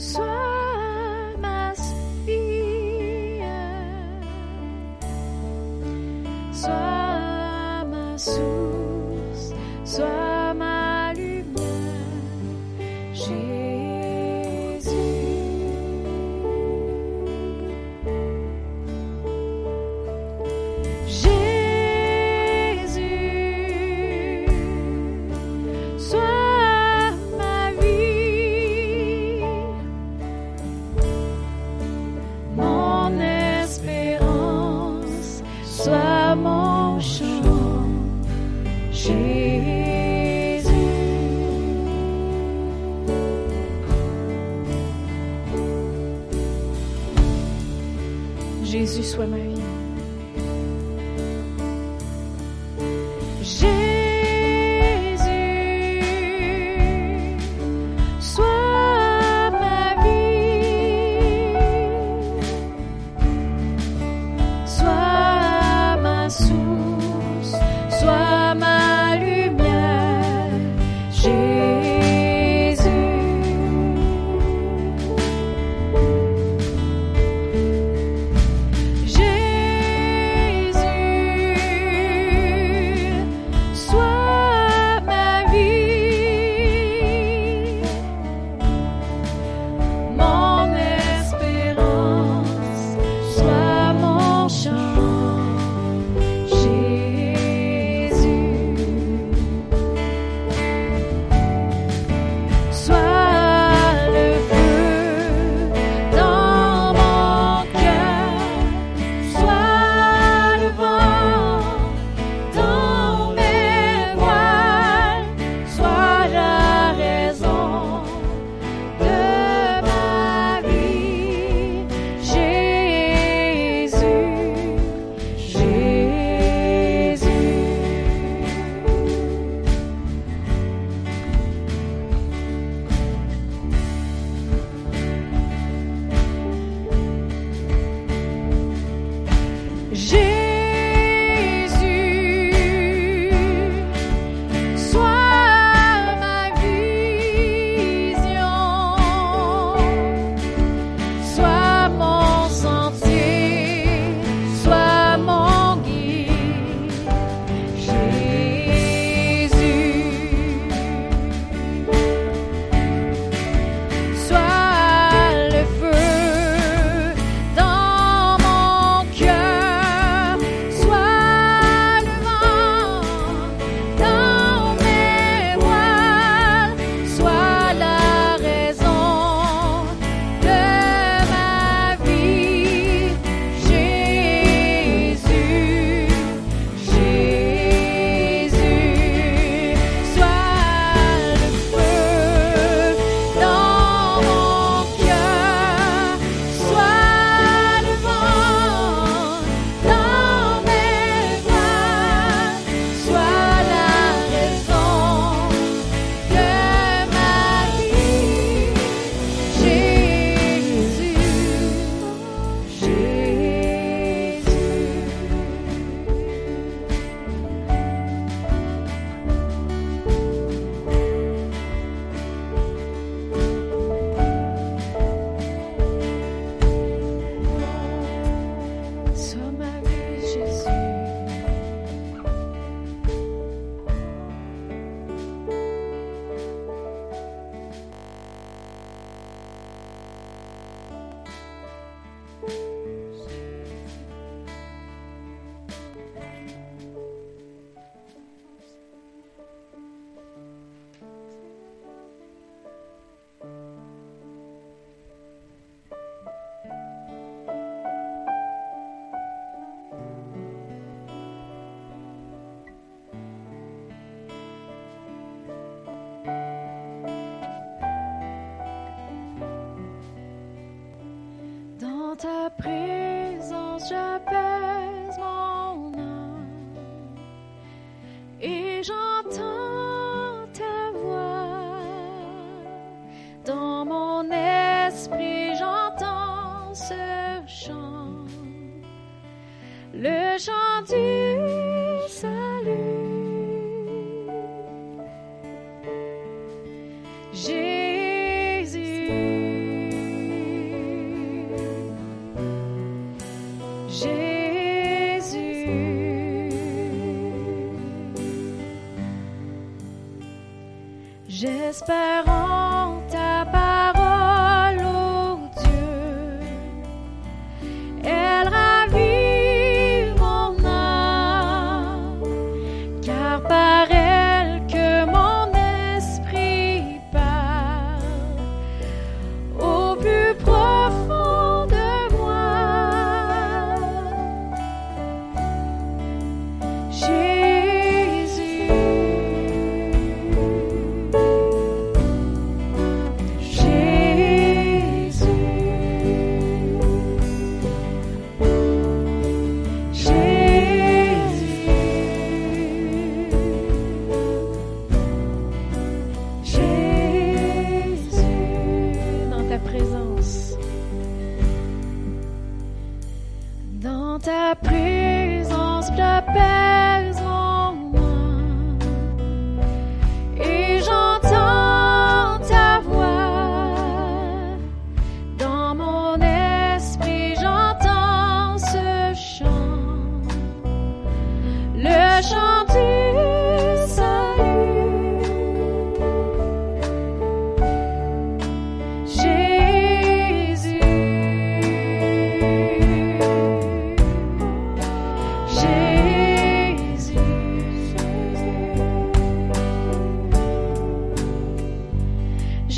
le swimmer.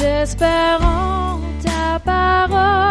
J'espère en ta parole,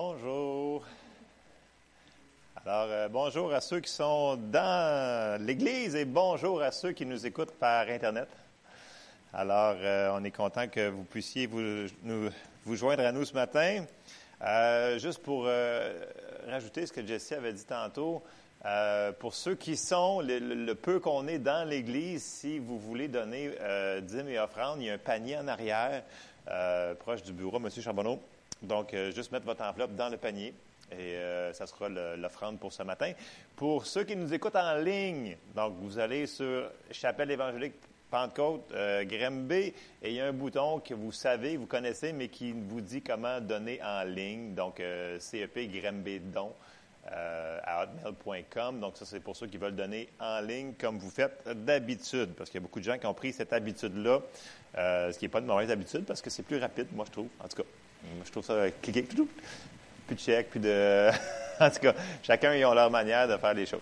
Bonjour. Alors, euh, bonjour à ceux qui sont dans l'Église et bonjour à ceux qui nous écoutent par Internet. Alors, euh, on est content que vous puissiez vous, nous, vous joindre à nous ce matin. Euh, juste pour rajouter ce que Jessie avait dit tantôt, pour ceux qui sont, le, peu qu'on est dans l'Église, si vous voulez donner dîmes et offrandes, il y a un panier en arrière, proche du bureau, M. Charbonneau. Donc, euh, juste mettre votre enveloppe dans le panier et euh, ça sera l'offrande pour ce matin. Pour ceux qui nous écoutent en ligne, donc vous allez sur Chapelle évangélique Pentecôte, euh, et il y a un bouton que vous savez, vous connaissez, mais qui vous dit comment donner en ligne. Donc, euh, CEP Grimby Don à hotmail.com. Donc, ça, c'est pour ceux qui veulent donner en ligne comme vous faites d'habitude, parce qu'il y a beaucoup de gens qui ont pris cette habitude-là, ce qui n'est pas une mauvaise habitude, parce que c'est plus rapide, moi, je trouve. En tout cas, je trouve ça euh, cliquer, plus de chèques, plus de... en tout cas, chacun, ils ont leur manière de faire les choses.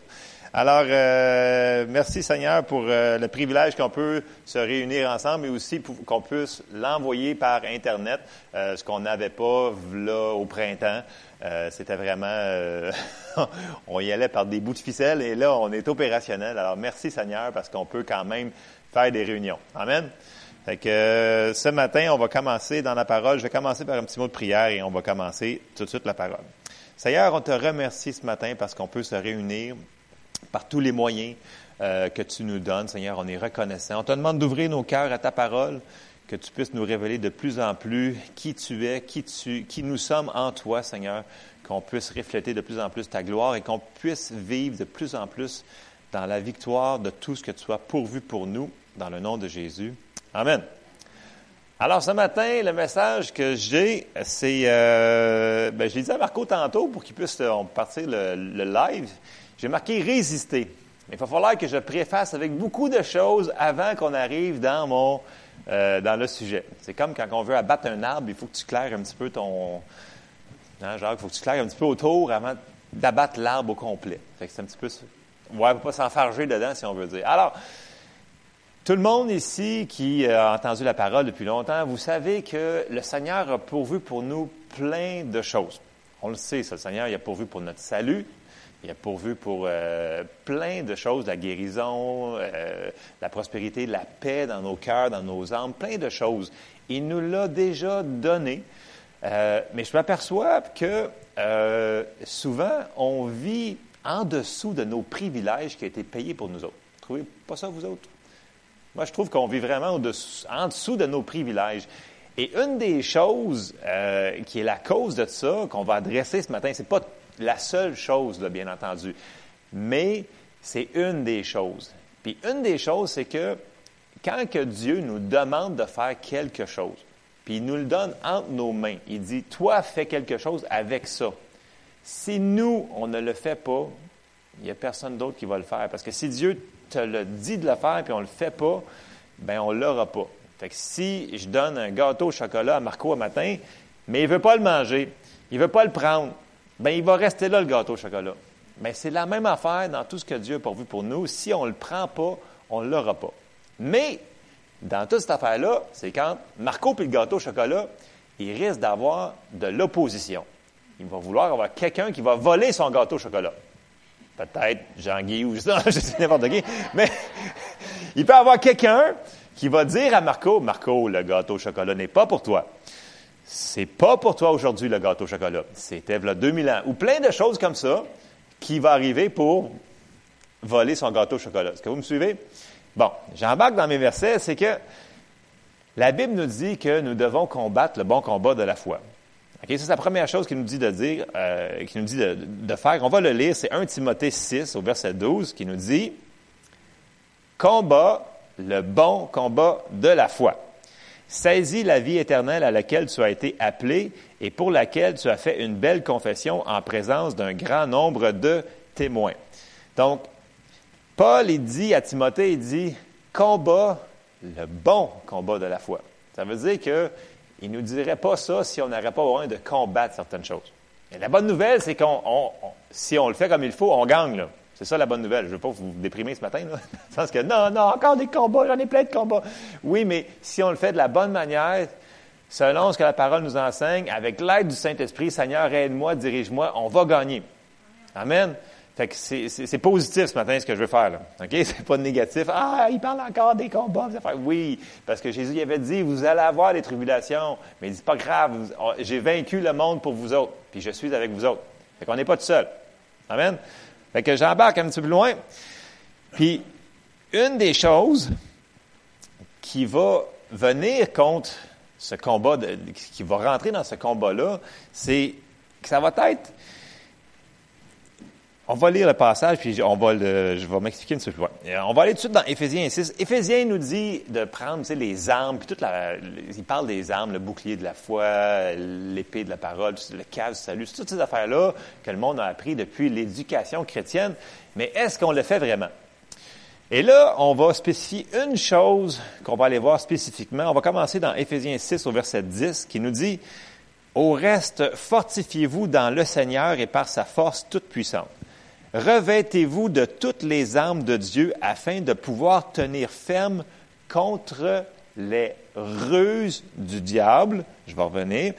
Alors, euh, merci Seigneur pour euh, le privilège qu'on peut se réunir ensemble et aussi qu'on puisse l'envoyer par Internet, euh, ce qu'on n'avait pas là au printemps. Euh, C'était vraiment, on y allait par des bouts de ficelle et là, on est opérationnel. Alors, merci Seigneur parce qu'on peut quand même faire des réunions. Amen. Fait que euh, ce matin, on va commencer dans la parole. Je vais commencer par un petit mot de prière et on va commencer tout de suite la parole. Seigneur, on te remercie ce matin parce qu'on peut se réunir par tous les moyens euh, que tu nous donnes. Seigneur, on est reconnaissant. On te demande d'ouvrir nos cœurs à ta parole, que tu puisses nous révéler de plus en plus qui tu es, qui, tu, qui nous sommes en toi, Seigneur, qu'on puisse refléter de plus en plus ta gloire et qu'on puisse vivre de plus en plus dans la victoire de tout ce que tu as pourvu pour nous, dans le nom de Jésus. Amen. Alors, ce matin, le message que j'ai, c'est, euh, ben, je l'ai dit à Marco tantôt pour qu'il puisse euh, partir le, live. J'ai marqué résister. Mais il va falloir que je préface avec beaucoup de choses avant qu'on arrive dans mon, euh, dans le sujet. C'est comme quand on veut abattre un arbre, il faut que tu claires un petit peu ton, hein, genre, il faut que tu claires un petit peu autour avant d'abattre l'arbre au complet. Fait que c'est un petit peu, ouais, faut pas s'enfarger dedans si on veut dire. Alors, tout le monde ici qui a entendu la parole depuis longtemps, vous savez que le Seigneur a pourvu pour nous plein de choses. On le sait, ça, le Seigneur, il a pourvu pour notre salut, il a pourvu pour euh, plein de choses, la guérison, euh, la prospérité, la paix dans nos cœurs, dans nos âmes, plein de choses. Il nous l'a déjà donné. Euh, mais je m'aperçois que euh, souvent, on vit en dessous de nos privilèges qui ont été payés pour nous autres. Trouvez pas ça, vous autres? Moi, je trouve qu'on vit vraiment en dessous de nos privilèges. Et une des choses euh, qui est la cause de ça, qu'on va adresser ce matin, c'est pas la seule chose, bien entendu, mais c'est une des choses. Puis une des choses, c'est que quand que Dieu nous demande de faire quelque chose, puis il nous le donne entre nos mains, il dit, toi, fais quelque chose avec ça. Si nous, on ne le fait pas, il n'y a personne d'autre qui va le faire. Parce que si Dieu te le dit de le faire puis on ne le fait pas, ben on ne l'aura pas. Fait que si je donne un gâteau au chocolat à Marco un matin, mais il ne veut pas le manger, il ne veut pas le prendre, ben il va rester là, le gâteau au chocolat. Mais c'est la même affaire dans tout ce que Dieu a pourvu pour nous. Si on ne le prend pas, on ne l'aura pas. Mais dans toute cette affaire-là, c'est quand Marco puis le gâteau au chocolat, il risque d'avoir de l'opposition. Il va vouloir avoir quelqu'un qui va voler son gâteau au chocolat. Peut-être Jean-Guy ou ça, je sais n'importe qui. Mais il peut y avoir quelqu'un qui va dire à Marco, Marco, le gâteau au chocolat n'est pas pour toi. C'est pas pour toi aujourd'hui le gâteau au chocolat. C'était a 2000 ans. Ou plein de choses comme ça qui va arriver pour voler son gâteau au chocolat. Est-ce que vous me suivez? Bon, j'embarque dans mes versets, c'est que la Bible nous dit que nous devons combattre le bon combat de la foi. Ok, ça, c'est la première chose qu'il nous dit de dire, euh, nous dit de, faire. On va le lire, c'est 1 Timothée 6 au verset 12 qui nous dit Combat le bon combat de la foi. Saisis la vie éternelle à laquelle tu as été appelé et pour laquelle tu as fait une belle confession en présence d'un grand nombre de témoins. Donc, Paul, dit à Timothée, il dit, combat le bon combat de la foi. Ça veut dire que il nous dirait pas ça si on n'aurait pas besoin de combattre certaines choses. Et la bonne nouvelle, c'est qu'on, on- on- si on le fait comme il faut, on gagne. là. C'est ça la bonne nouvelle. Je ne veux pas vous déprimer ce matin. Là. Dans le sens que non, non, encore des combats, j'en ai plein de combats. Oui, mais si on le fait de la bonne manière, selon ce que la parole nous enseigne, avec l'aide du Saint-Esprit, Seigneur, aide-moi, dirige-moi, on va gagner. Amen. Fait que c'est positif ce matin ce que je veux faire. Là. OK? C'est pas négatif. Ah, il parle encore des combats. Oui, parce que Jésus avait dit, vous allez avoir des tribulations. Mais il dit, pas grave, j'ai vaincu le monde pour vous autres. Puis je suis avec vous autres. Fait qu'on n'est pas tout seul. Amen? Fait que j'embarque un petit peu loin. Puis, une des choses qui va venir contre ce combat, qui va rentrer dans ce combat-là, c'est que ça va être on va lire le passage, puis on va le, je vais m'expliquer une seconde. On va aller tout de suite dans Éphésiens 6. Éphésiens nous dit de prendre tu sais, les armes, puis toute la, il parle des armes, le bouclier de la foi, l'épée de la parole, le cas du salut, toutes ces affaires-là que le monde a appris depuis l'éducation chrétienne. Mais est-ce qu'on le fait vraiment? Et là, on va spécifier une chose qu'on va aller voir spécifiquement. On va commencer dans Éphésiens 6 au verset 10 qui nous dit, Au reste, fortifiez-vous dans le Seigneur et par sa force toute puissante. Revêtez-vous de toutes les armes de Dieu afin de pouvoir tenir ferme contre les ruses du diable. Je vais revenir.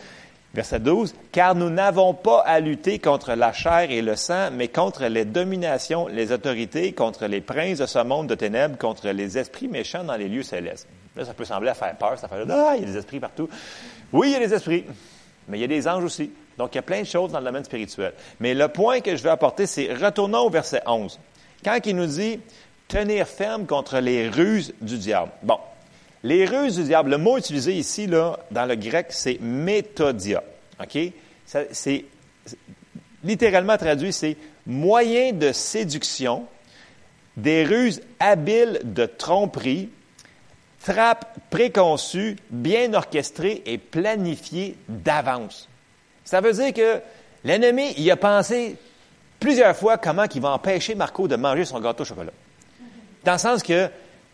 Verset 12. Car nous n'avons pas à lutter contre la chair et le sang, mais contre les dominations, les autorités, contre les princes de ce monde de ténèbres, contre les esprits méchants dans les lieux célestes. Là, ça peut sembler à faire peur, ça fait ah, il y a des esprits partout. Oui, il y a des esprits, mais il y a des anges aussi. Donc, il y a plein de choses dans le domaine spirituel. Mais le point que je veux apporter, c'est retournons au verset 11. Quand il nous dit tenir ferme contre les ruses du diable. Bon, les ruses du diable, le mot utilisé ici, là, dans le grec, c'est méthodia. OK? C'est littéralement traduit, c'est moyen de séduction, des ruses habiles de tromperie, trappes préconçues, bien orchestrées et planifiées d'avance. Ça veut dire que l'ennemi, il a pensé plusieurs fois comment il va empêcher Marco de manger son gâteau au chocolat. Dans le sens que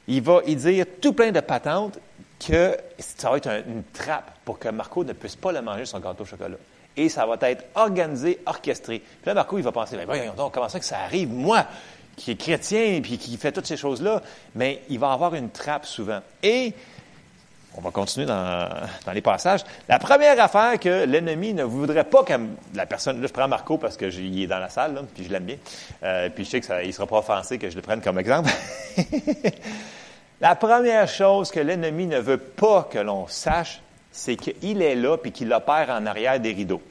il va y dire tout plein de patentes que ça va être une trappe pour que Marco ne puisse pas le manger son gâteau au chocolat. Et ça va être organisé, orchestré. Puis là, Marco, il va penser, ben voyons donc, comment ça que ça arrive, moi, qui est chrétien, puis qui fait toutes ces choses-là, mais il va avoir une trappe souvent. Et on va continuer dans, les passages. La première affaire que l'ennemi ne voudrait pas que la personne, là je prends Marco parce que est dans la salle, puis je l'aime bien, euh, puis je sais qu'il ne sera pas offensé que je le prenne comme exemple. la première chose que l'ennemi ne veut pas que l'on sache, c'est qu'il est là puis qu'il opère en arrière des rideaux.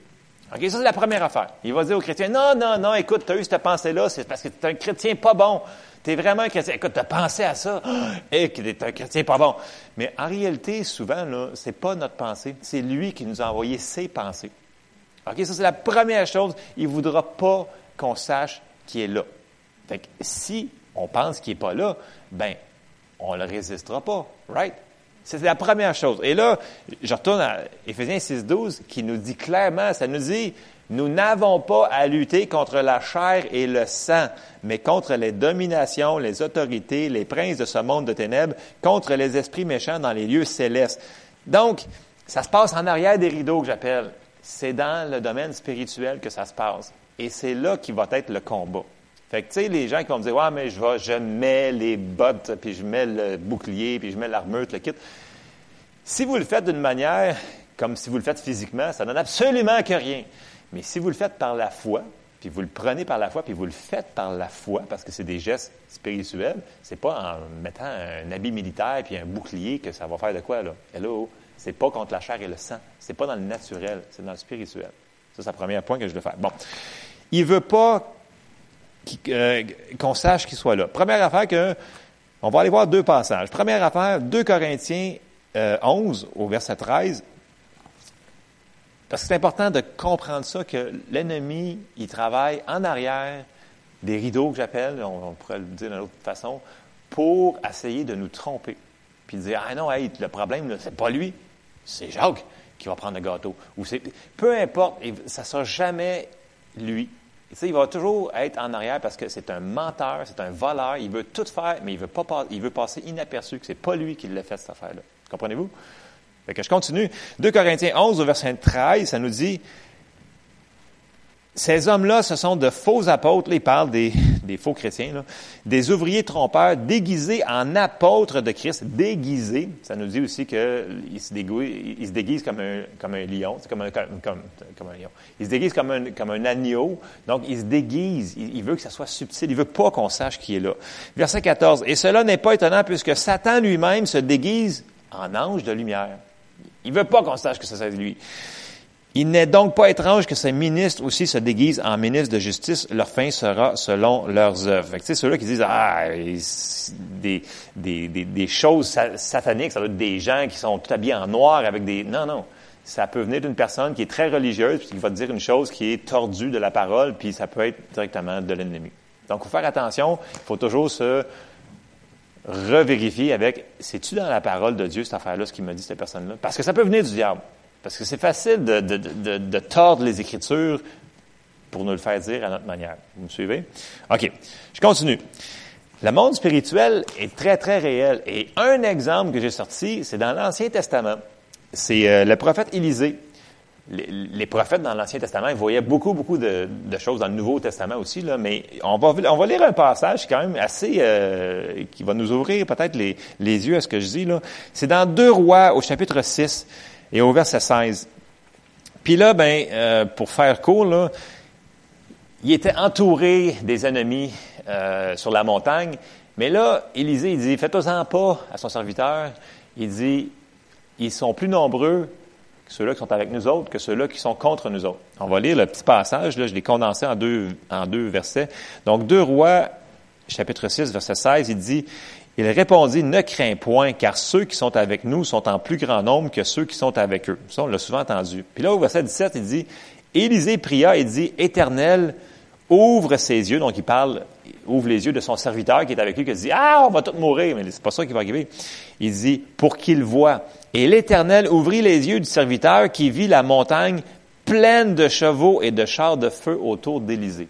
OK, ça c'est la première affaire. Il va dire aux chrétiens, non, non, non, écoute, tu as eu cette pensée-là, c'est parce que tu es un chrétien pas bon. Tu es vraiment un chrétien. Écoute, tu as pensé à ça. Et que tu un chrétien pas bon. Mais en réalité, souvent, là, c'est pas notre pensée. C'est lui qui nous a envoyé ses pensées. OK, ça, c'est la première chose. Il ne voudra pas qu'on sache qu'il est là. Fait que si on pense qu'il n'est pas là, ben, on ne le résistera pas. Right? C'est la première chose. Et là, je retourne à Éphésiens 6.12 qui nous dit clairement, ça nous dit, nous n'avons pas à lutter contre la chair et le sang, mais contre les dominations, les autorités, les princes de ce monde de ténèbres, contre les esprits méchants dans les lieux célestes. Donc, ça se passe en arrière des rideaux que j'appelle. C'est dans le domaine spirituel que ça se passe. Et c'est là qui va être le combat. Fait que, tu sais, les gens qui vont me dire, ouais, mais je vais, mets les bottes, puis je mets le bouclier, puis je mets l'armure, le kit. Si vous le faites d'une manière comme si vous le faites physiquement, ça donne absolument que rien. Mais si vous le faites par la foi, puis vous le prenez par la foi, puis vous le faites par la foi, parce que c'est des gestes spirituels, c'est pas en mettant un habit militaire puis un bouclier que ça va faire de quoi, là. Hello! C'est pas contre la chair et le sang. C'est pas dans le naturel, c'est dans le spirituel. Ça, c'est le premier point que je veux faire. Bon. Il veut pas euh, qu'on sache qu'il soit là. Première affaire que, on va aller voir deux passages. Première affaire, 2 Corinthiens 11 euh, au verset 13. Parce que c'est important de comprendre ça, que l'ennemi, il travaille en arrière des rideaux que j'appelle, on, pourrait le dire d'une autre façon, pour essayer de nous tromper. Puis dire, ah non, le problème, c'est pas lui, c'est Jacques qui va prendre le gâteau. Ou c'est, peu importe, ça sera jamais lui. il va toujours être en arrière parce que c'est un menteur, c'est un voleur, il veut tout faire, mais il veut, pas, il veut passer inaperçu, que c'est pas lui qui l'a fait, cette affaire-là. Comprenez-vous? Fait que je continue. 2 Corinthiens 11, au verset 13, ça nous dit ces hommes-là, ce sont de faux apôtres. Là, il parle des, faux chrétiens, là, des ouvriers trompeurs déguisés en apôtres de Christ. Déguisés, ça nous dit aussi qu'ils se, déguisent, ils se déguisent comme un, lion. Comme un, lion. Ils se déguisent comme un, comme un agneau. Donc, ils se déguisent. Il, il veut que ça soit subtil. Il veut pas qu'on sache qui est là. Verset 14. Et cela n'est pas étonnant puisque Satan lui-même se déguise en ange de lumière. Il veut pas qu'on sache que c'est lui. Il n'est donc pas étrange que ces ministres aussi se déguisent en ministres de justice. Leur fin sera selon leurs œuvres. Tu sais, ceux-là qui disent, ah, des, des, des, des, choses sataniques, ça doit être des gens qui sont tout habillés en noir avec des... Non, non. Ça peut venir d'une personne qui est très religieuse puis qui va te dire une chose qui est tordue de la parole, puis ça peut être directement de l'ennemi. Donc, il faut faire attention. Il faut toujours se revérifier avec, c'est-tu dans la parole de Dieu, cette affaire-là, ce qu'il m'a dit, cette personne-là? Parce que ça peut venir du diable. Parce que c'est facile de, de, de, de, tordre les Écritures pour nous le faire dire à notre manière. Vous me suivez? OK. Je continue. Le monde spirituel est très, très réel. Et un exemple que j'ai sorti, c'est dans l'Ancien Testament. C'est euh, le prophète Élisée. Les, prophètes dans l'Ancien Testament, ils voyaient beaucoup, beaucoup de, choses dans le Nouveau Testament aussi, mais on va, lire un passage quand même assez, euh, qui va nous ouvrir peut-être les, yeux à ce que je dis. C'est dans Deux Rois, au chapitre 6 et au verset 16. Puis là, ben, euh, pour faire court, il était entouré des ennemis euh, sur la montagne. Mais là, Élisée, il dit, faites-en pas à son serviteur. Il dit, ils sont plus nombreux ceux-là qui sont avec nous autres que ceux-là qui sont contre nous autres. On va lire le petit passage, là, je l'ai condensé en deux, en deux versets. Donc, deux rois, chapitre 6, verset 16, il dit, il répondit, ne crains point, car ceux qui sont avec nous sont en plus grand nombre que ceux qui sont avec eux. Ça, on l'a souvent entendu. Puis là, au verset 17, il dit, Élisée pria et dit, Éternel, ouvre ses yeux. Donc, il parle, ouvre les yeux de son serviteur qui est avec lui, qui dit, ah, on va tous mourir. Mais c'est pas ça qui va arriver. Il dit, pour qu'il voit. Et l'Éternel ouvrit les yeux du serviteur qui vit la montagne pleine de chevaux et de chars de feu autour d'Élisée.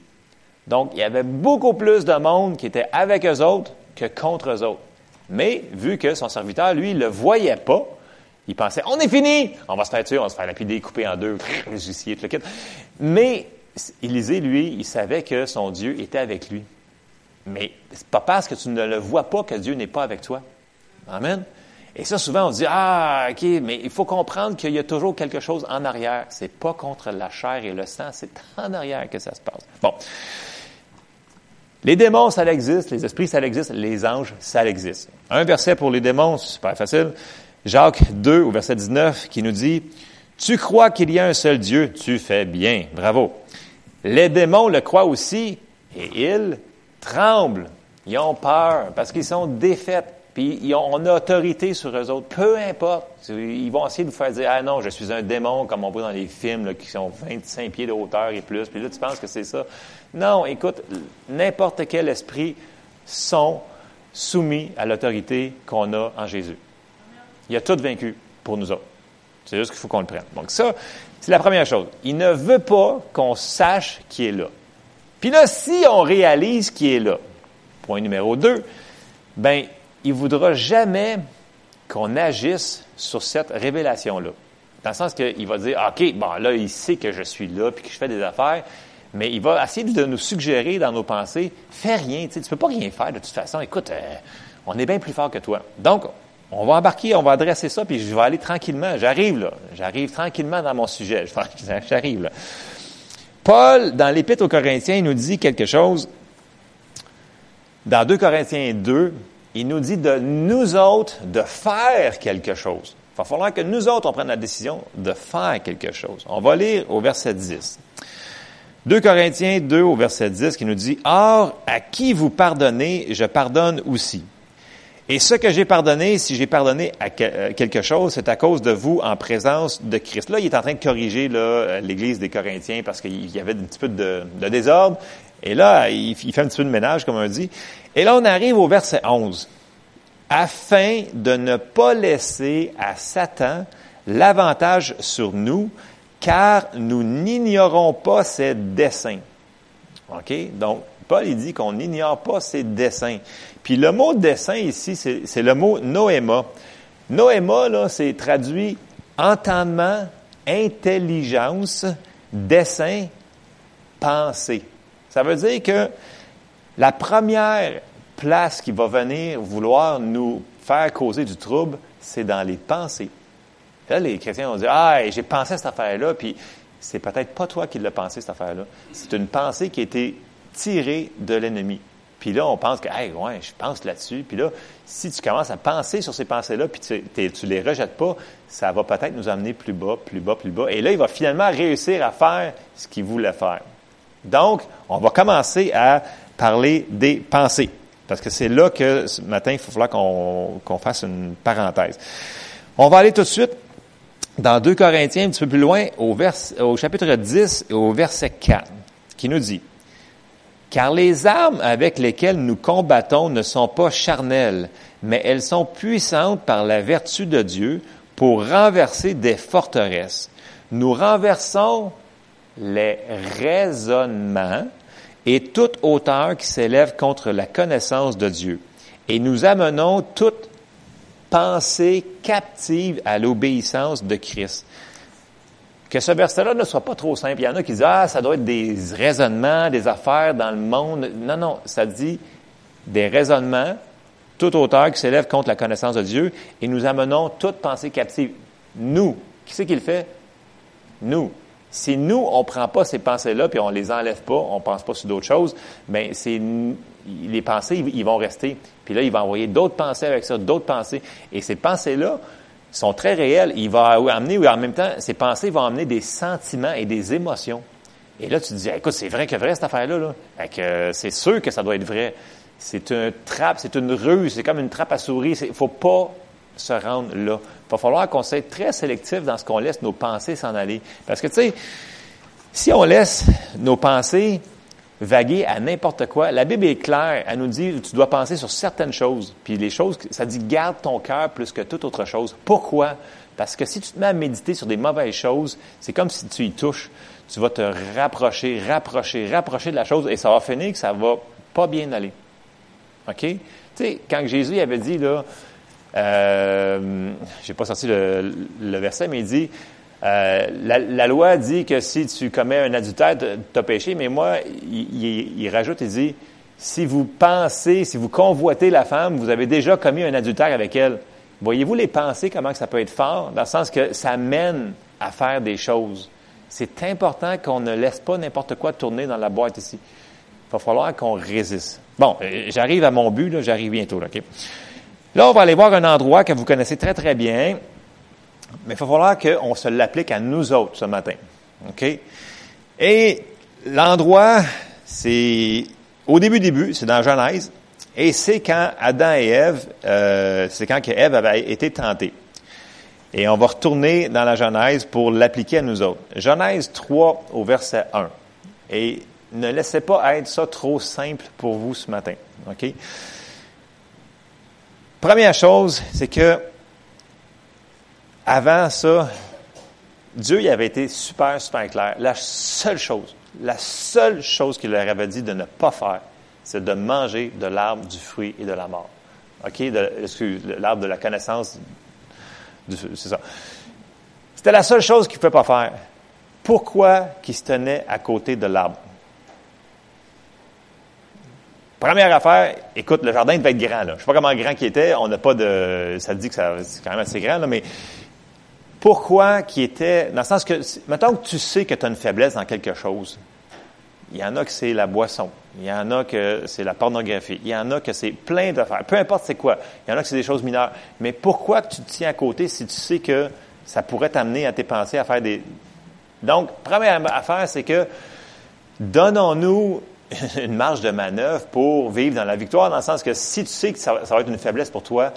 Donc, il y avait beaucoup plus de monde qui était avec eux autres que contre eux autres. Mais vu que son serviteur, lui, ne le voyait pas, il pensait, on est fini, on va se faire tuer, on va se faire lapider, couper en deux, les tout le kit. Mais Élisée, lui, il savait que son Dieu était avec lui. Mais c'est pas parce que tu ne le vois pas que Dieu n'est pas avec toi. Amen. Et ça, souvent, on dit, ah, OK, mais il faut comprendre qu'il y a toujours quelque chose en arrière. C'est pas contre la chair et le sang, c'est en arrière que ça se passe. Bon. Les démons, ça existe. Les esprits, ça existe. Les anges, ça existe. Un verset pour les démons, super facile. Jacques 2, au verset 19, qui nous dit, Tu crois qu'il y a un seul Dieu, tu fais bien. Bravo. Les démons le croient aussi et ils tremblent. Ils ont peur parce qu'ils sont défaits. Puis ils ont, on a autorité sur eux autres. Peu importe. Ils vont essayer de vous faire dire Ah non, je suis un démon, comme on voit dans les films qui sont 25 pieds de hauteur et plus. Puis là, tu penses que c'est ça. Non, écoute, n'importe quel esprit sont soumis à l'autorité qu'on a en Jésus. Il a tout vaincu pour nous autres. C'est juste qu'il faut qu'on le prenne. Donc ça, c'est la première chose. Il ne veut pas qu'on sache qui est là. Puis là, si on réalise qui est là, point numéro deux, ben, il voudra jamais qu'on agisse sur cette révélation-là. Dans le sens qu'il va dire, OK, bon, là, il sait que je suis là, puis que je fais des affaires, mais il va essayer de nous suggérer dans nos pensées, fais rien, tu ne peux pas rien faire de toute façon. Écoute, euh, on est bien plus fort que toi. Donc, on va embarquer, on va adresser ça, puis je vais aller tranquillement. J'arrive là. J'arrive tranquillement dans mon sujet. J'arrive là. Paul, dans l'Épître aux Corinthiens, il nous dit quelque chose. Dans 2 Corinthiens 2, il nous dit de nous autres de faire quelque chose. Il va falloir que nous autres, on prenne la décision de faire quelque chose. On va lire au verset 10. 2 Corinthiens 2 au verset 10 qui nous dit, Or, à qui vous pardonnez, je pardonne aussi. Et ce que j'ai pardonné, si j'ai pardonné à euh, quelque chose, c'est à cause de vous en présence de Christ. Là, il est en train de corriger l'Église des Corinthiens parce qu'il y avait un petit peu de, de, désordre. Et là, il, fait un petit peu de ménage, comme on dit. Et là, on arrive au verset 11. Afin de ne pas laisser à Satan l'avantage sur nous, car nous n'ignorons pas ses desseins. OK? Donc, Paul, il dit qu'on n'ignore pas ses desseins. Puis le mot dessein ici, c'est le mot noéma. Noéma, là, c'est traduit entendement, intelligence, dessein, pensées. Ça veut dire que la première place qui va venir vouloir nous faire causer du trouble, c'est dans les pensées. Là, les chrétiens vont dire, ah, j'ai pensé à cette affaire-là, puis c'est peut-être pas toi qui l'as pensé, cette affaire-là. C'est une pensée qui a été tirée de l'ennemi. Puis là, on pense que, hey, ouais, je pense là-dessus. Puis là, si tu commences à penser sur ces pensées-là, puis tu, ne les rejettes pas, ça va peut-être nous amener plus bas, plus bas, plus bas. Et là, il va finalement réussir à faire ce qu'il voulait faire. Donc, on va commencer à parler des pensées. Parce que c'est là que ce matin, il faut falloir qu'on fasse une parenthèse. On va aller tout de suite dans 2 Corinthiens, un petit peu plus loin, au, au chapitre 10 et au verset 4, qui nous dit, Car les armes avec lesquelles nous combattons ne sont pas charnelles, mais elles sont puissantes par la vertu de Dieu pour renverser des forteresses. Nous renversons les raisonnements et toute hauteur qui s'élève contre la connaissance de Dieu. Et nous amenons toute pensée captive à l'obéissance de Christ. Que ce verset-là ne soit pas trop simple. Il y en a qui disent, ah, ça doit être des raisonnements, des affaires dans le monde. Non, non, ça dit des raisonnements, toute hauteur qui s'élève contre la connaissance de Dieu, et nous amenons toute pensée captive. Nous. Qui c'est qui le fait? Nous. Si nous, on ne prend pas ces pensées-là, puis on les enlève pas, on ne pense pas sur d'autres choses, ben, c'est les pensées, ils vont rester. Puis là, il va envoyer d'autres pensées avec ça, d'autres pensées. Et ces pensées-là sont très réelles. Il va amener, ou en même temps, ces pensées vont amener des sentiments et des émotions. Et là, tu te dis, écoute, c'est vrai que vrai cette affaire-là. Là. c'est sûr que ça doit être vrai. C'est une trappe, c'est une ruse, c'est comme une trappe à souris. Il ne faut pas se rendre là. Il va falloir qu'on soit très sélectif dans ce qu'on laisse nos pensées s'en aller. Parce que, tu sais, si on laisse nos pensées vaguer à n'importe quoi, la Bible est claire. Elle nous dit, tu dois penser sur certaines choses. Puis les choses, ça dit, garde ton cœur plus que toute autre chose. Pourquoi? Parce que si tu te mets à méditer sur des mauvaises choses, c'est comme si tu y touches. Tu vas te rapprocher, rapprocher, rapprocher de la chose et ça va finir que ça va pas bien aller. OK? Tu sais, quand Jésus avait dit, là, euh, j'ai pas sorti le, verset, mais il dit, euh, la, loi dit que si tu commets un adultère, tu as péché, mais moi, il, rajoute, il dit, si vous pensez, si vous convoitez la femme, vous avez déjà commis un adultère avec elle. Voyez-vous les pensées, comment ça peut être fort, dans le sens que ça mène à faire des choses. C'est important qu'on ne laisse pas n'importe quoi tourner dans la boîte ici. Il va falloir qu'on résiste. Bon, euh, j'arrive à mon but, j'arrive bientôt. Là, OK? Là, on va aller voir un endroit que vous connaissez très, très bien, mais il va falloir qu'on se l'applique à nous autres ce matin. OK? Et l'endroit, c'est au début, début, c'est dans Genèse, et c'est quand Adam et Ève, euh, c'est quand Ève avait été tentée. Et on va retourner dans la Genèse pour l'appliquer à nous autres. Genèse 3 au verset 1. Et ne laissez pas être ça trop simple pour vous ce matin. OK? Première chose, c'est que avant ça, Dieu y avait été super, super clair. La seule chose, la seule chose qu'il leur avait dit de ne pas faire, c'est de manger de l'arbre du fruit et de la mort. OK? l'arbre de la connaissance, c'est ça. C'était la seule chose qu'il ne pouvait pas faire. Pourquoi qu'il se tenait à côté de l'arbre? Première affaire, écoute, le jardin devait être grand. Là. Je sais pas comment grand qu'il était. On n'a pas de. Ça dit que c'est quand même assez grand, là, mais pourquoi qu'il était. Dans le sens que, maintenant que tu sais que tu as une faiblesse dans quelque chose, il y en a que c'est la boisson. Il y en a que c'est la pornographie. Il y en a que c'est plein d'affaires. Peu importe c'est quoi. Il y en a que c'est des choses mineures. Mais pourquoi tu te tiens à côté si tu sais que ça pourrait t'amener à tes pensées à faire des. Donc, première affaire, c'est que donnons-nous une marge de manœuvre pour vivre dans la victoire, dans le sens que si tu sais que ça, va être une faiblesse pour toi,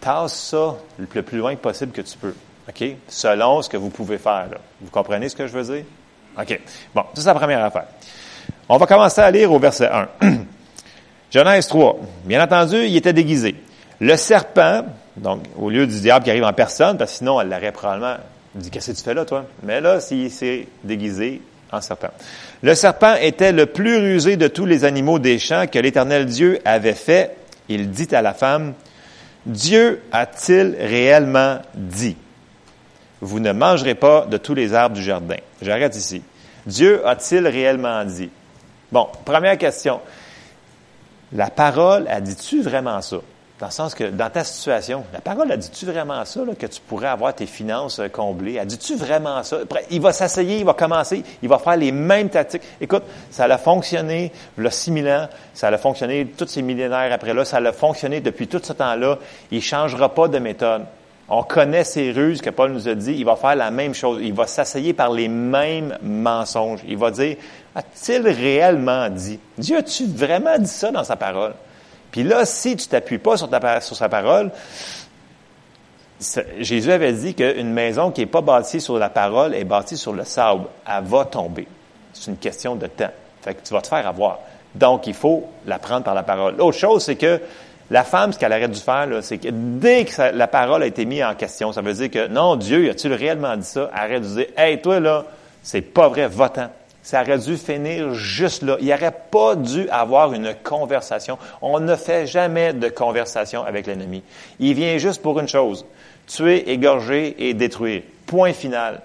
tasse ça le plus loin possible que tu peux. OK? Selon ce que vous pouvez faire. Vous comprenez ce que je veux dire? OK. Bon, ça, c'est la première affaire. On va commencer à lire au verset 1. Genèse 3. Bien entendu, il était déguisé. Le serpent, donc au lieu du diable qui arrive en personne, parce que sinon, elle l'aurait probablement dit Qu'est-ce que tu fais là, toi? Mais là, s'il s'est déguisé en serpent. Le serpent était le plus rusé de tous les animaux des champs que l'Éternel Dieu avait fait. Il dit à la femme, Dieu a-t-il réellement dit, vous ne mangerez pas de tous les arbres du jardin. J'arrête ici. Dieu a-t-il réellement dit? Bon, première question. La parole, a dit-tu vraiment ça? Dans le sens que dans ta situation, la parole, a dit-tu vraiment ça, que tu pourrais avoir tes finances euh, comblées? A dit-tu vraiment ça? Il va s'asseyer, il va commencer, il va faire les mêmes tactiques. Écoute, ça a fonctionné il y a 6000 ans, ça a fonctionné tous ces millénaires après là, ça a fonctionné depuis tout ce temps-là. Il ne changera pas de méthode. On connaît ces ruses que Paul nous a dit. Il va faire la même chose. Il va s'asseyer par les mêmes mensonges. Il va dire, a-t-il réellement dit? Dieu, as-tu vraiment dit ça dans sa parole? Puis là, si tu t'appuies pas sur, sur sa parole, Jésus avait dit qu'une maison qui n'est pas bâtie sur la parole est bâtie sur le sable. Elle va tomber. C'est une question de temps. Fait que tu vas te faire avoir. Donc, il faut la prendre par la parole. L'autre chose, c'est que la femme, ce qu'elle aurait dû faire, c'est que dès que la parole a été mise en question, ça veut dire que non, Dieu, a-t-il réellement dit ça? Elle aurait dû dire, hey, toi, là, c'est pas vrai, votant ça aurait dû finir juste là. Il n'aurait pas dû avoir une conversation. On ne fait jamais de conversation avec l'ennemi. Il vient juste pour une chose, tuer, égorger et détruire. Point final.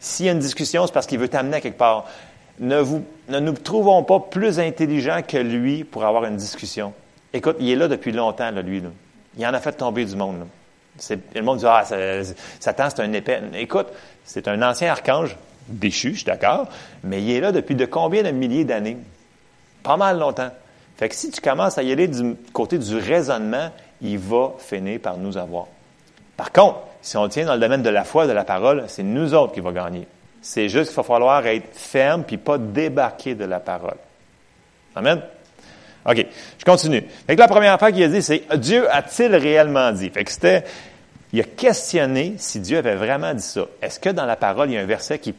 S'il y a une discussion, c'est parce qu'il veut t'amener quelque part. Ne, ne nous trouvons pas plus intelligents que lui pour avoir une discussion. Écoute, il est là depuis longtemps, là, lui. Là. Il en a fait tomber du monde. le monde dit, ah, Satan, c'est un épée. Écoute, c'est un ancien archange déchu, je suis d'accord, mais il est là depuis de combien de milliers d'années? Pas mal longtemps. Fait que si tu commences à y aller du côté du raisonnement, il va finir par nous avoir. Par contre, si on tient dans le domaine de la foi, de la parole, c'est nous autres qui va gagner. C'est juste qu'il va falloir être ferme puis pas débarquer de la parole. Amen? OK, je continue. Fait que la première fois qu'il a dit, c'est Dieu a-t-il réellement dit? Fait que c'était, il a questionné si Dieu avait vraiment dit ça. Est-ce que dans la parole, il y a un verset qui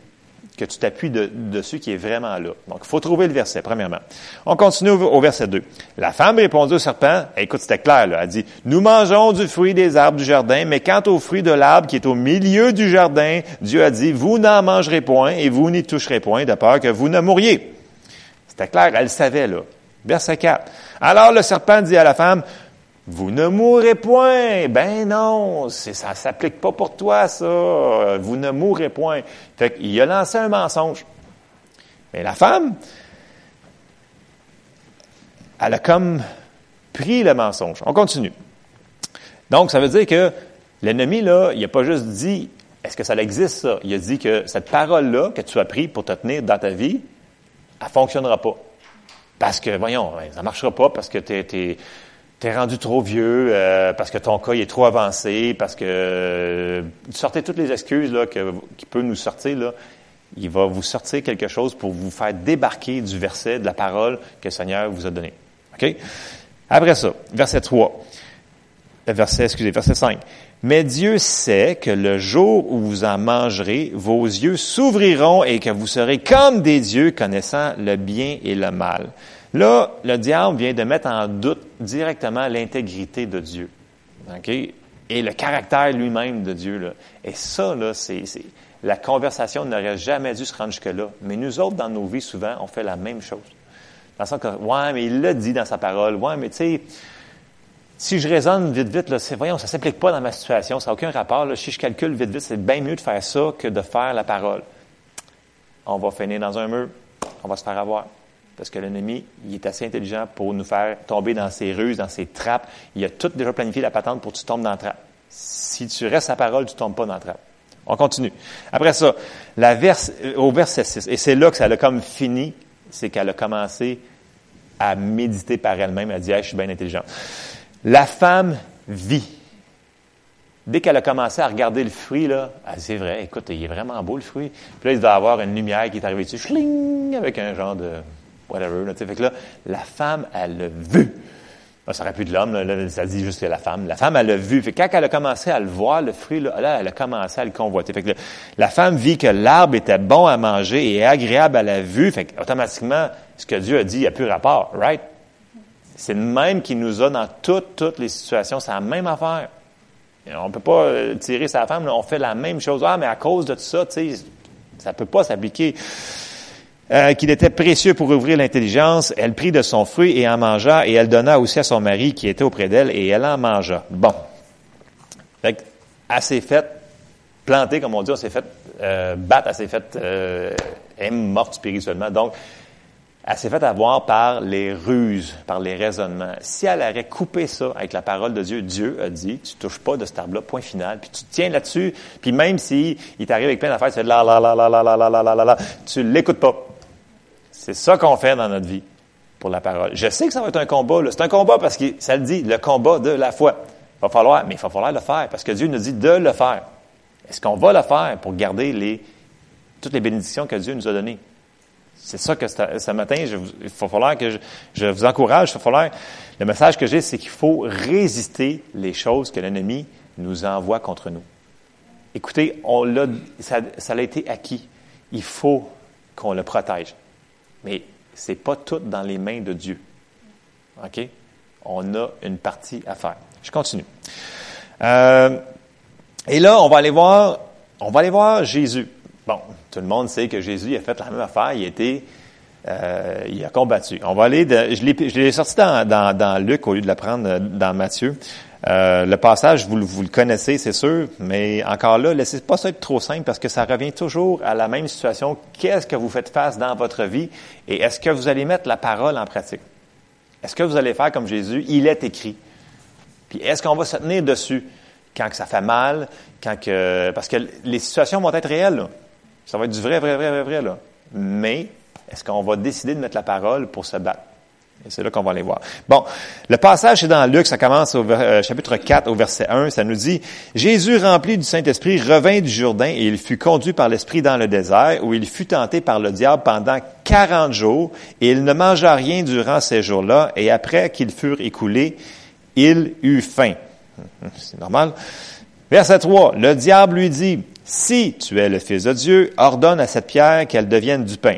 que tu t'appuies dessus qui est vraiment là? Donc, il faut trouver le verset, premièrement. On continue au, verset 2. La femme répondit au serpent, écoute, c'était clair, là, elle dit, nous mangeons du fruit des arbres du jardin, mais quant au fruit de l'arbre qui est au milieu du jardin, Dieu a dit, vous n'en mangerez point et vous n'y toucherez point, de peur que vous ne mouriez. C'était clair, elle savait, là. Verset 4. Alors le serpent dit à la femme, vous ne mourrez point. Ben non, ça ne s'applique pas pour toi, ça. Vous ne mourrez point. Fait qu'il a lancé un mensonge. Mais la femme, elle a comme pris le mensonge. On continue. Donc, ça veut dire que l'ennemi, là, il n'a pas juste dit, est-ce que ça existe, ça? Il a dit que cette parole-là que tu as pris pour te tenir dans ta vie, elle ne fonctionnera pas. Parce que, voyons, ça ne marchera pas parce que tu es, t'es rendu trop vieux, euh, parce que ton cas est trop avancé, parce que euh, sortez toutes les excuses là, qui peut nous sortir. Là. Il va vous sortir quelque chose pour vous faire débarquer du verset, de la parole que le Seigneur vous a donné. OK? Après ça, verset 3. Euh, verset, excusez, verset 5. Mais Dieu sait que le jour où vous en mangerez, vos yeux s'ouvriront et que vous serez comme des dieux connaissant le bien et le mal. Là, le diable vient de mettre en doute directement l'intégrité de Dieu. OK? Et le caractère lui-même de Dieu. Là. Et ça, là, c'est, la conversation n'aurait jamais dû se rendre jusque-là. Mais nous autres, dans nos vies, souvent, on fait la même chose. Dans le sens que, ouais, mais il l'a dit dans sa parole. Ouais, mais tu sais, si je raisonne vite, vite, là, c'est, voyons, ça s'applique pas dans ma situation. Ça n'a aucun rapport. Là. Si je calcule vite, vite, c'est bien mieux de faire ça que de faire la parole. On va finir dans un mur. On va se faire avoir. Parce que l'ennemi, il est assez intelligent pour nous faire tomber dans ses ruses, dans ses trappes. Il a tout déjà planifié la patente pour que tu tombes dans la trappe. Si tu restes à parole, tu ne tombes pas dans la trappe. On continue. Après ça, la verse, euh, au verset 6, et c'est là que ça a comme fini, c'est qu'elle a commencé à méditer par elle-même. Elle dit, je suis bien intelligente. La femme vit. Dès qu'elle a commencé à regarder le fruit, là, elle dit, c'est vrai, écoute, il est vraiment beau le fruit. Puis là, il doit y avoir une lumière qui est arrivée dessus, schling, avec un genre de whatever. Là, fait que là, la femme, elle l'a vu. ça aurait pu de l'homme, ça dit juste que la femme. La femme, elle l'a vu. Fait que quand elle a commencé à le voir, le fruit, là, elle a commencé à le convoiter. Fait que la femme vit que l'arbre était bon à manger et agréable à la vue. Fait que, automatiquement, ce que Dieu a dit, il n'y a plus rapport, right? C'est le même qui nous a dans toutes, toutes les situations. C'est la même affaire. On ne peut pas euh, tirer sa femme, on fait la même chose. Ah, mais à cause de tout ça, tu sais, ça peut pas s'appliquer. Euh, qu'il était précieux pour ouvrir l'intelligence, elle prit de son fruit et en mangea, et elle donna aussi à son mari qui était auprès d'elle, et elle en mangea. Bon. Fait s'est faite planter, comme on dit, elle s'est faite euh, battre, s'est faite, euh, est morte spirituellement. Donc, elle s'est faite avoir par les ruses, par les raisonnements. Si elle aurait coupé ça avec la parole de Dieu, Dieu a dit, tu touches pas de cet arbre-là, point final, puis tu tiens là-dessus, puis même si il t'arrive avec plein d'affaires, tu fais la la la la la la la la la la tu l'écoutes pas. C'est ça qu'on fait dans notre vie pour la parole. Je sais que ça va être un combat. C'est un combat parce que ça le dit, le combat de la foi. Il va falloir, mais il va falloir le faire parce que Dieu nous dit de le faire. Est-ce qu'on va le faire pour garder toutes les bénédictions que Dieu nous a données? C'est ça que ce matin, il va falloir que je, vous encourage. Il va falloir, le message que j'ai, c'est qu'il faut résister les choses que l'ennemi nous envoie contre nous. Écoutez, on l'a, ça, été acquis. Il faut qu'on le protège. Mais c'est pas tout dans les mains de Dieu. OK? On a une partie à faire. Je continue. Euh, et là, on va aller voir, on va aller voir Jésus. Bon, tout le monde sait que Jésus a fait la même affaire. Il a été, euh, combattu. On va aller, de, je l'ai sorti dans, Luc au lieu de la prendre dans Matthieu. Euh, le passage, vous, le connaissez, c'est sûr, mais encore là, laissez pas ça être trop simple parce que ça revient toujours à la même situation. Qu'est-ce que vous faites face dans votre vie et est-ce que vous allez mettre la parole en pratique? Est-ce que vous allez faire comme Jésus? Il est écrit. Puis est-ce qu'on va se tenir dessus quand ça fait mal, quand que, parce que les situations vont être réelles. Là. Ça va être du vrai, vrai, vrai, vrai, vrai, là. Mais, est-ce qu'on va décider de mettre la parole pour se battre? Et c'est là qu'on va aller voir. Bon, le passage est dans Luc, ça commence au euh, chapitre 4 au verset 1, ça nous dit, Jésus rempli du Saint-Esprit revint du Jourdain et il fut conduit par l'Esprit dans le désert où il fut tenté par le diable pendant 40 jours et il ne mangea rien durant ces jours-là et après qu'ils furent écoulés, il eut faim. C'est normal. Verset 3, le diable lui dit, si tu es le Fils de Dieu, ordonne à cette pierre qu'elle devienne du pain.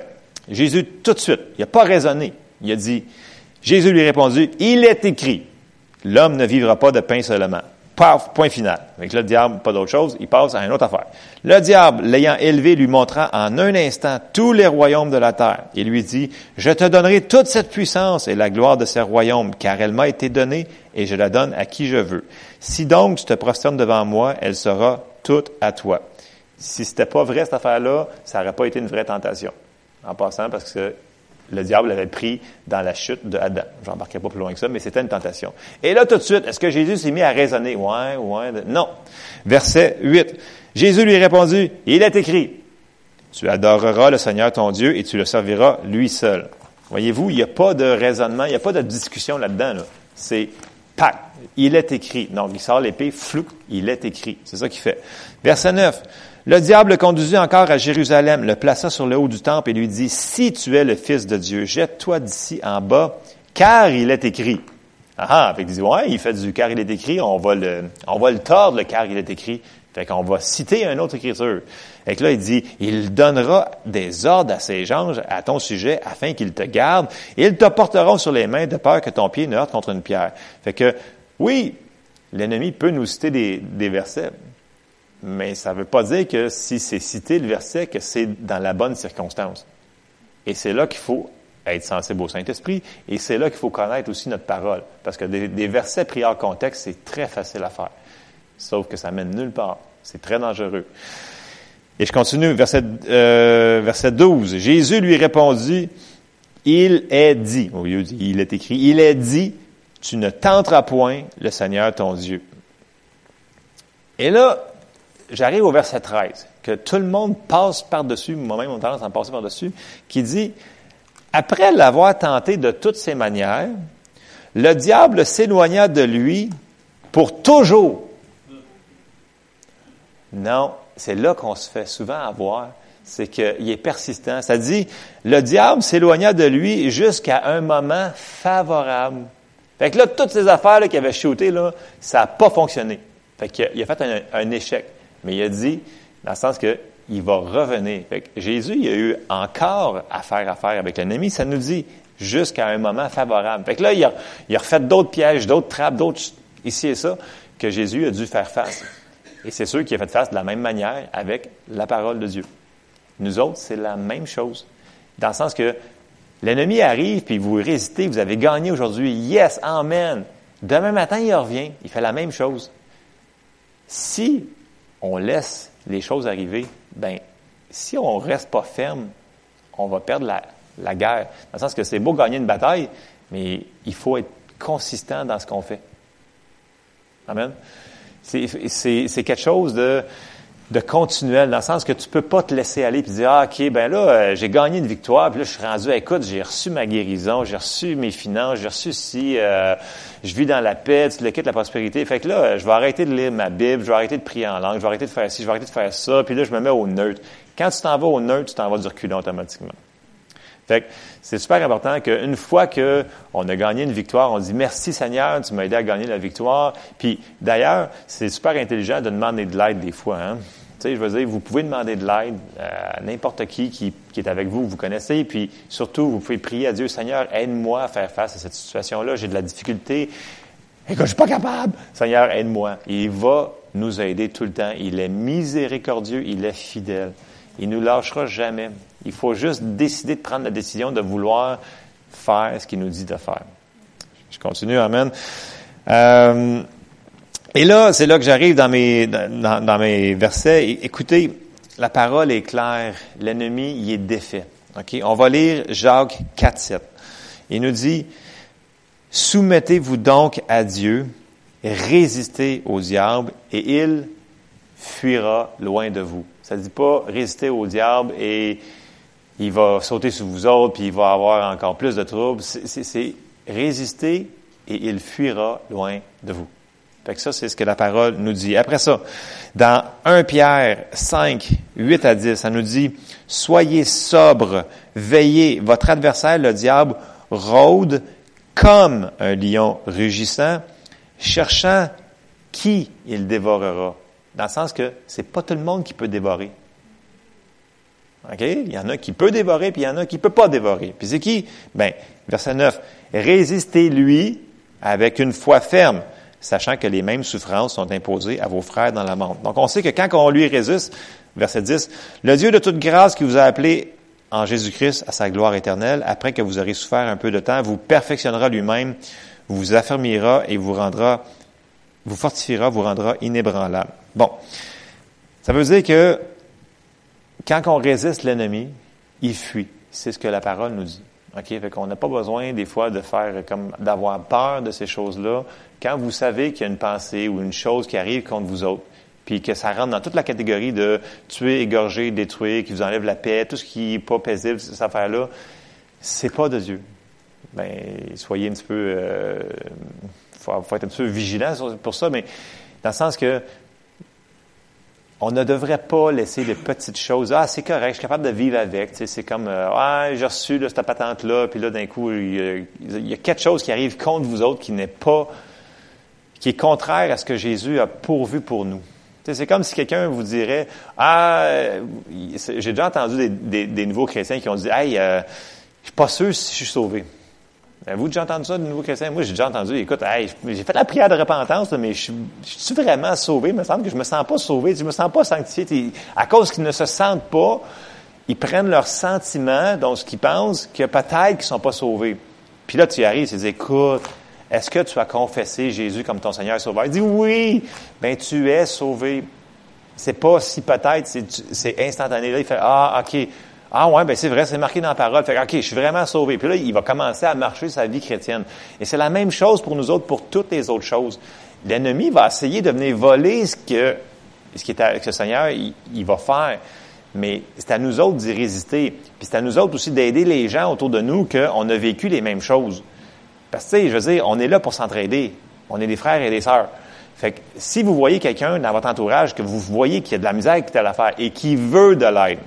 Jésus, tout de suite, il n'a pas raisonné. Il a dit, Jésus lui répondit, il est écrit, l'homme ne vivra pas de pain seulement. Paf, point final. Avec le diable, pas d'autre chose, il passe à une autre affaire. Le diable, l'ayant élevé, lui montra en un instant tous les royaumes de la terre. Il lui dit, je te donnerai toute cette puissance et la gloire de ces royaumes, car elle m'a été donnée et je la donne à qui je veux. Si donc tu te prosternes devant moi, elle sera toute à toi. Si c'était pas vrai cette affaire-là, ça n'aurait pas été une vraie tentation. En passant, parce que le diable l'avait pris dans la chute de Adam. J'embarquerai pas plus loin que ça, mais c'était une tentation. Et là, tout de suite, est-ce que Jésus s'est mis à raisonner? Ouais, ouais, non. Verset 8. Jésus lui répondit, il est écrit, tu adoreras le Seigneur ton Dieu et tu le serviras lui seul. Voyez-vous, il n'y a pas de raisonnement, il n'y a pas de discussion là-dedans. Là. C'est pack. Il est écrit. Donc, il sort l'épée, flou, il est écrit. C'est ça qu'il fait. Verset 9. Le diable le conduisit encore à Jérusalem, le plaça sur le haut du temple et lui dit, si tu es le Fils de Dieu, jette-toi d'ici en bas, car il est écrit. Ah, fait il dit, ouais, il fait du car il est écrit, on va le, on va le tordre, le car il est écrit. Fait qu'on va citer une autre écriture. Et que là, il dit, il donnera des ordres à ses anges à ton sujet afin qu'ils te gardent. Et ils te porteront sur les mains de peur que ton pied ne heurte contre une pierre. Fait que, oui, l'ennemi peut nous citer des versets, mais ça ne veut pas dire que si c'est cité le verset, que c'est dans la bonne circonstance. Et c'est là qu'il faut être sensible au Saint-Esprit, et c'est là qu'il faut connaître aussi notre parole. Parce que des, versets pris hors contexte, c'est très facile à faire. Sauf que ça mène nulle part. C'est très dangereux. Et je continue, verset, euh, verset 12. Jésus lui répondit, il est dit, au lieu il est écrit, il est dit, tu ne tenteras point le Seigneur ton Dieu. Et là, j'arrive au verset 13, que tout le monde passe par-dessus, moi-même on tendance à passer par-dessus, qui dit, après l'avoir tenté de toutes ses manières, le diable s'éloigna de lui pour toujours. Non, c'est là qu'on se fait souvent avoir, c'est qu'il est persistant. Ça dit, le diable s'éloigna de lui jusqu'à un moment favorable. Fait que là, toutes ces affaires qu'il avait shootées, là, ça n'a pas fonctionné. Fait qu'il a, fait un échec. Mais il a dit, dans le sens que il va revenir. Jésus, il a eu encore à faire affaire avec l'ennemi. Ça nous dit jusqu'à un moment favorable. Fait que là, il a, il a refait d'autres pièges, d'autres trappes, d'autres ici et ça, que Jésus a dû faire face. Et c'est sûr qu'il a fait face de la même manière avec la parole de Dieu. Nous autres, c'est la même chose. Dans le sens que l'ennemi arrive, puis vous résistez, vous avez gagné aujourd'hui. Yes, amen. Demain matin, il revient, il fait la même chose. Si on laisse les choses arriver, ben si on reste pas ferme, on va perdre la, la guerre. Dans le sens que c'est beau gagner une bataille, mais il faut être consistant dans ce qu'on fait. Amen. C'est quelque chose de, de continuel, dans le sens que tu peux pas te laisser aller et dire, ah, OK, ben là, euh, j'ai gagné une victoire, puis là, je suis rendu, écoute, j'ai reçu ma guérison, j'ai reçu mes finances, j'ai reçu si euh, je vis dans la paix, tu le quittes la prospérité. Fait que là, je vais arrêter de lire ma Bible, je vais arrêter de prier en langue, je vais arrêter de faire ci, je vais arrêter de faire ça, puis là, je me mets au neutre. Quand tu t'en vas au neutre, tu t'en vas du reculon automatiquement. Fait que c'est super important qu'une fois qu'on a gagné une victoire, on dit merci Seigneur, tu m'as aidé à gagner la victoire. Puis d'ailleurs, c'est super intelligent de demander de l'aide des fois. Hein? Sais, je veux dire, vous pouvez demander de l'aide à n'importe qui, qui, est avec vous, vous connaissez, puis surtout, vous pouvez prier à Dieu, Seigneur, aide-moi à faire face à cette situation-là, j'ai de la difficulté, que je suis pas capable. Seigneur, aide-moi. Il va nous aider tout le temps. Il est miséricordieux, il est fidèle. Il nous lâchera jamais. Il faut juste décider de prendre la décision de vouloir faire ce qu'il nous dit de faire. Je continue, Amen. Euh, et là, c'est là que j'arrive dans mes, dans, mes versets. Écoutez, la parole est claire. L'ennemi, il est défait. OK? On va lire Jacques 4, 7. Il nous dit, Soumettez-vous donc à Dieu, résistez au diable, et il fuira loin de vous. Ça ne dit pas résister au diable et il va sauter sur vous autres, puis il va avoir encore plus de troubles. C'est résister et il fuira loin de vous. Fait ça, c'est ce que la parole nous dit. Après ça, dans 1 Pierre 5, 8 à 10, ça nous dit, Soyez sobres, veillez, votre adversaire, le diable, rôde comme un lion rugissant, cherchant qui il dévorera. Dans le sens que c'est pas tout le monde qui peut dévorer. OK? Il y en a qui peut dévorer, puis il y en a qui peut pas dévorer. Puis c'est qui? Ben, verset 9. Résistez-lui avec une foi ferme, sachant que les mêmes souffrances sont imposées à vos frères dans la monde. Donc, on sait que quand on lui résiste, verset 10, le Dieu de toute grâce qui vous a appelé en Jésus-Christ à sa gloire éternelle, après que vous aurez souffert un peu de temps, vous perfectionnera lui-même, vous affermira et vous rendra, vous fortifiera, vous rendra inébranlable. Bon. Ça veut dire que quand on résiste l'ennemi, il fuit. C'est ce que la parole nous dit. OK? Fait qu'on n'a pas besoin, des fois, de faire comme, d'avoir peur de ces choses-là. Quand vous savez qu'il y a une pensée ou une chose qui arrive contre vous autres, puis que ça rentre dans toute la catégorie de tuer, égorger, détruire, qui vous enlève la paix, tout ce qui n'est pas paisible, cette affaire-là, c'est pas de Dieu. Ben, soyez un petit peu, euh, faut, être un petit peu vigilant pour ça, mais dans le sens que on ne devrait pas laisser les petites choses. Ah, c'est correct, je suis capable de vivre avec. C'est comme, euh, ah, j'ai reçu cette patente-là, puis là, d'un coup, il y, a, quelque chose qui arrive contre vous autres qui n'est pas, qui est contraire à ce que Jésus a pourvu pour nous. C'est comme si quelqu'un vous dirait, ah, j'ai déjà entendu des, nouveaux chrétiens qui ont dit, hey, euh, je suis pas sûr si je suis sauvé. Avez-vous déjà entendu ça de nouveau chrétien? Moi, j'ai déjà entendu, écoute, j'ai fait la prière de repentance, mais je, suis vraiment sauvé? Il me semble que je me sens pas sauvé, je me sens pas sanctifié. À cause qu'ils ne se sentent pas, ils prennent leurs sentiments, donc ce qu'ils pensent, que peut-être qu'ils sont pas sauvés. Puis là, tu y arrives, tu dis, écoute, est-ce que tu as confessé Jésus comme ton Seigneur et Sauveur? Il dit oui, ben tu es sauvé. C'est pas si peut-être, c'est instantané. Là, il fait, ah, OK, ah ouais, ben c'est vrai, c'est marqué dans la parole. Fait OK, je suis vraiment sauvé. Puis là, il va commencer à marcher sa vie chrétienne. Et c'est la même chose pour nous autres, pour toutes les autres choses. L'ennemi va essayer de venir voler ce que, ce qui est avec ce Seigneur, il, va faire. Mais c'est à nous autres d'y résister. Puis c'est à nous autres aussi d'aider les gens autour de nous qu'on a vécu les mêmes choses. Parce que, je veux dire, on est là pour s'entraider. On est des frères et des sœurs. Fait que si vous voyez quelqu'un dans votre entourage que vous voyez qu'il y a de la misère qui est à l'affaire et qui veut de l'aide,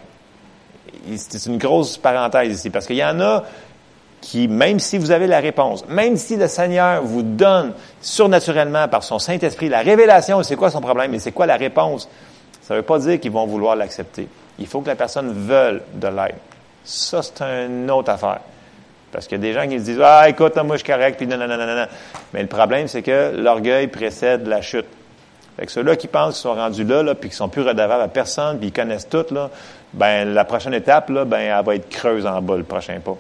c'est une grosse parenthèse ici, parce qu'il y en a qui, même si vous avez la réponse, même si le Seigneur vous donne surnaturellement par son Saint-Esprit la révélation, c'est quoi son problème et c'est quoi la réponse, ça ne veut pas dire qu'ils vont vouloir l'accepter. Il faut que la personne veuille de l'aide. Ça, c'est une autre affaire. Parce qu'il y a des gens qui se disent Ah, écoute, moi je suis correct, puis non, non, non, non. Mais le problème, c'est que l'orgueil précède la chute. Fait que ceux-là qui pensent qu'ils sont rendus là, là puis qu'ils sont plus redevables à personne, puis ils connaissent tout, là, ben la prochaine étape, là, ben, elle va être creuse en bas, le prochain pas.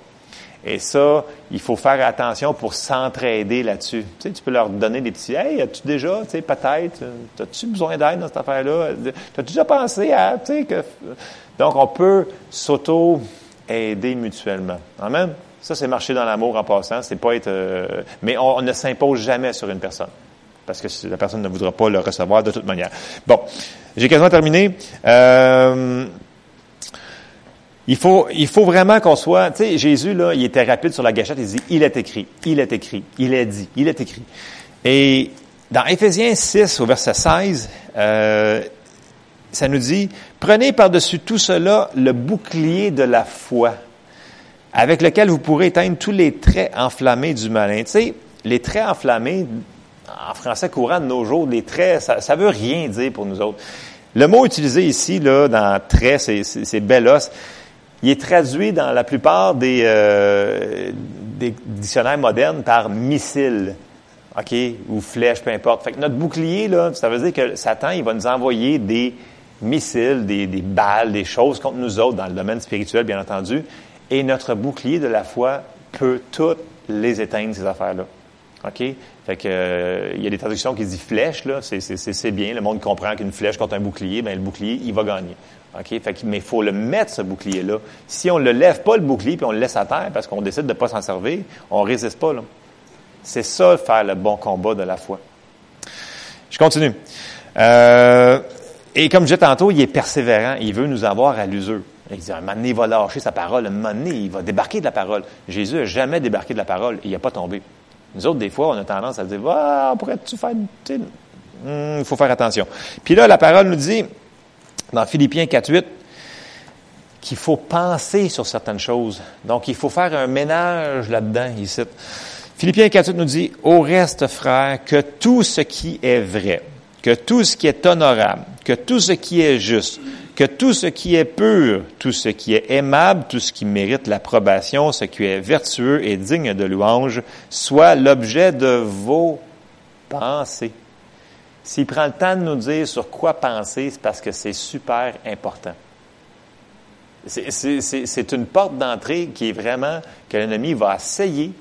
Et ça, il faut faire attention pour s'entraider là-dessus. Tu sais, tu peux leur donner des petits, hey, as-tu déjà, tu sais, peut-être, as-tu besoin d'aide dans cette affaire-là? As-tu déjà pensé à, tu sais, que. Donc, on peut s'auto-aider mutuellement. Amen? Ça, c'est marcher dans l'amour en passant. C'est pas être. Euh, mais on, ne s'impose jamais sur une personne. Parce que la personne ne voudra pas le recevoir de toute manière. Bon. J'ai quasiment terminé. Euh, il faut, il faut vraiment qu'on soit, tu sais, Jésus, là, il était rapide sur la gâchette, il dit, il est écrit, il est écrit, il est dit, il est écrit. Et dans Éphésiens 6, au verset 16, euh, ça nous dit, prenez par-dessus tout cela le bouclier de la foi, avec lequel vous pourrez éteindre tous les traits enflammés du malin. Tu sais, les traits enflammés, en français courant de nos jours, les traits, ça, ça veut rien dire pour nous autres. Le mot utilisé ici, là, dans trait, c'est bellos il est traduit dans la plupart des, euh, des dictionnaires modernes par missile, OK, ou flèche, peu importe. Fait que notre bouclier, là, ça veut dire que Satan, il va nous envoyer des missiles, des balles, des choses contre nous autres dans le domaine spirituel, bien entendu. Et notre bouclier de la foi peut toutes les éteindre, ces affaires-là. OK? Fait que, euh, il y a des traductions qui disent flèche, là, c'est bien. Le monde comprend qu'une flèche contre un bouclier, ben le bouclier, il va gagner. OK? Fait que, mais il faut le mettre, ce bouclier-là. Si on ne le lève pas, le bouclier, puis on le laisse à terre parce qu'on décide de ne pas s'en servir, on ne résiste pas. Là. C'est ça, faire le bon combat de la foi. Je continue. Euh, et comme je disais tantôt, il est persévérant. Il veut nous avoir à l'usure. Il dit, un moment va lâcher sa parole. Un il va débarquer de la parole. Jésus n'a jamais débarqué de la parole. Il n'a pas tombé. Nous autres, des fois, on a tendance à dire, ah, pourrais-tu faire... Hmm, il faut faire attention. Puis là, la parole nous dit, dans Philippiens 4.8 qu'il faut penser sur certaines choses. Donc, il faut faire un ménage là-dedans, ici. Philippiens 4.8 nous dit, au reste, frères, que tout ce qui est vrai, que tout ce qui est honorable, que tout ce qui est juste, que tout ce qui est pur, tout ce qui est aimable, tout ce qui mérite l'approbation, ce qui est vertueux et digne de louange, soit l'objet de vos pensées. S'il prend le temps de nous dire sur quoi penser, c'est parce que c'est super important. C'est une porte d'entrée qui est vraiment que l'ennemi va essayer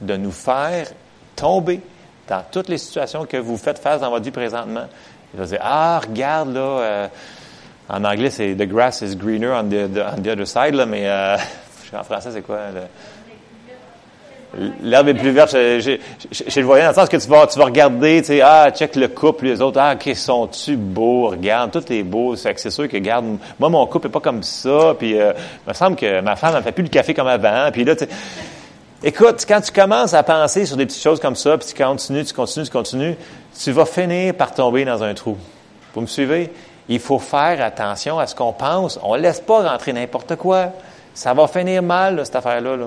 de nous faire tomber dans toutes les situations que vous faites face dans votre vie présentement. Il va dire, ah, regarde là, euh, en anglais c'est The grass is greener on the, on the other side, là, mais euh, en français c'est quoi? L'herbe est plus verte chez, le voyant, dans le sens que tu vas, tu vas regarder, tu sais, ah, check le couple, les autres, ah, qui sont-tu beaux, regarde, tout est beau, c'est sûr que, regarde, moi, mon couple est pas comme ça, puis euh, il me semble que ma femme, elle fait plus le café comme avant, puis là, écoute, quand tu commences à penser sur des petites choses comme ça, puis tu continues, tu continues, tu continues, tu vas finir par tomber dans un trou. Vous me suivez? Il faut faire attention à ce qu'on pense. On laisse pas rentrer n'importe quoi. Ça va finir mal, cette affaire-là. Là.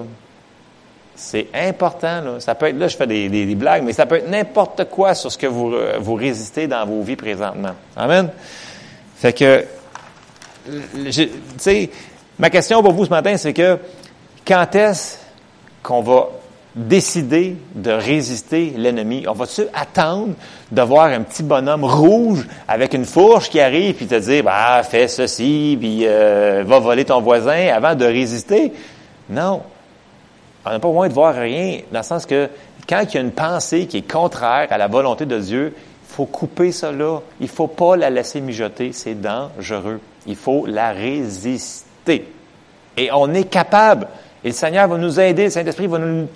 C'est important. Là. Ça peut être, là, je fais des, des, blagues, mais ça peut être n'importe quoi sur ce que vous, euh, vous résistez dans vos vies présentement. Amen. Fait que, tu sais, ma question pour vous ce matin, c'est que quand est-ce qu'on va décider de résister l'ennemi? On va-tu attendre de voir un petit bonhomme rouge avec une fourche qui arrive puis te dire, bah, fais ceci, puis euh, va voler ton voisin avant de résister? Non. On n'a pas besoin de voir rien, dans le sens que quand il y a une pensée qui est contraire à la volonté de Dieu, il faut couper cela. Il ne faut pas la laisser mijoter. C'est dangereux. Il faut la résister. Et on est capable. Et le Seigneur va nous aider, le Saint-Esprit va nous,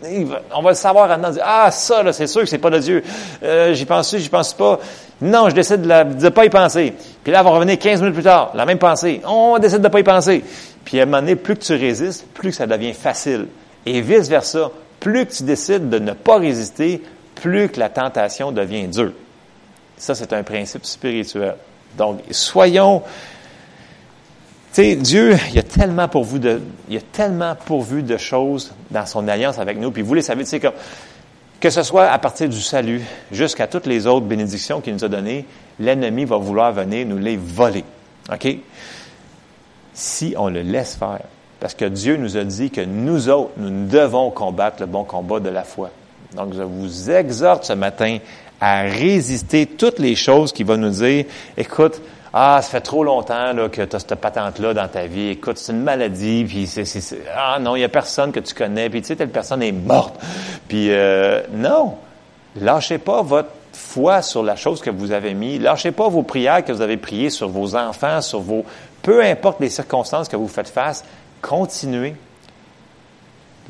on va le savoir en dire, ah, ça, là, c'est sûr que c'est pas de Dieu. Euh, j'y pense, j'y pense pas? Non, je décide de ne pas y penser. Puis là, on va revenir 15 minutes plus tard, la même pensée. On décide de ne pas y penser. Puis à un moment donné, plus que tu résistes, plus que ça devient facile. Et vice-versa, plus que tu décides de ne pas résister, plus que la tentation devient dure. Ça, c'est un principe spirituel. Donc, soyons... Dieu, il a tellement pourvu de, il a tellement pourvu de choses dans son alliance avec nous. Puis vous les savez, tu que ce soit à partir du salut jusqu'à toutes les autres bénédictions qu'il nous a données, l'ennemi va vouloir venir nous les voler. OK? Si on le laisse faire. Parce que Dieu nous a dit que nous autres, nous devons combattre le bon combat de la foi. Donc, je vous exhorte ce matin à résister toutes les choses qui vont nous dire, écoute, ah, ça fait trop longtemps que tu as cette patente-là dans ta vie. Écoute, c'est une maladie, puis c'est, c'est, ah non, il y a personne que tu connais, puis tu sais, telle personne est morte. Puis euh, non, lâchez pas votre foi sur la chose que vous avez mis. Lâchez pas vos prières que vous avez priées sur vos enfants, sur vos... Peu importe les circonstances que vous faites face, continuez.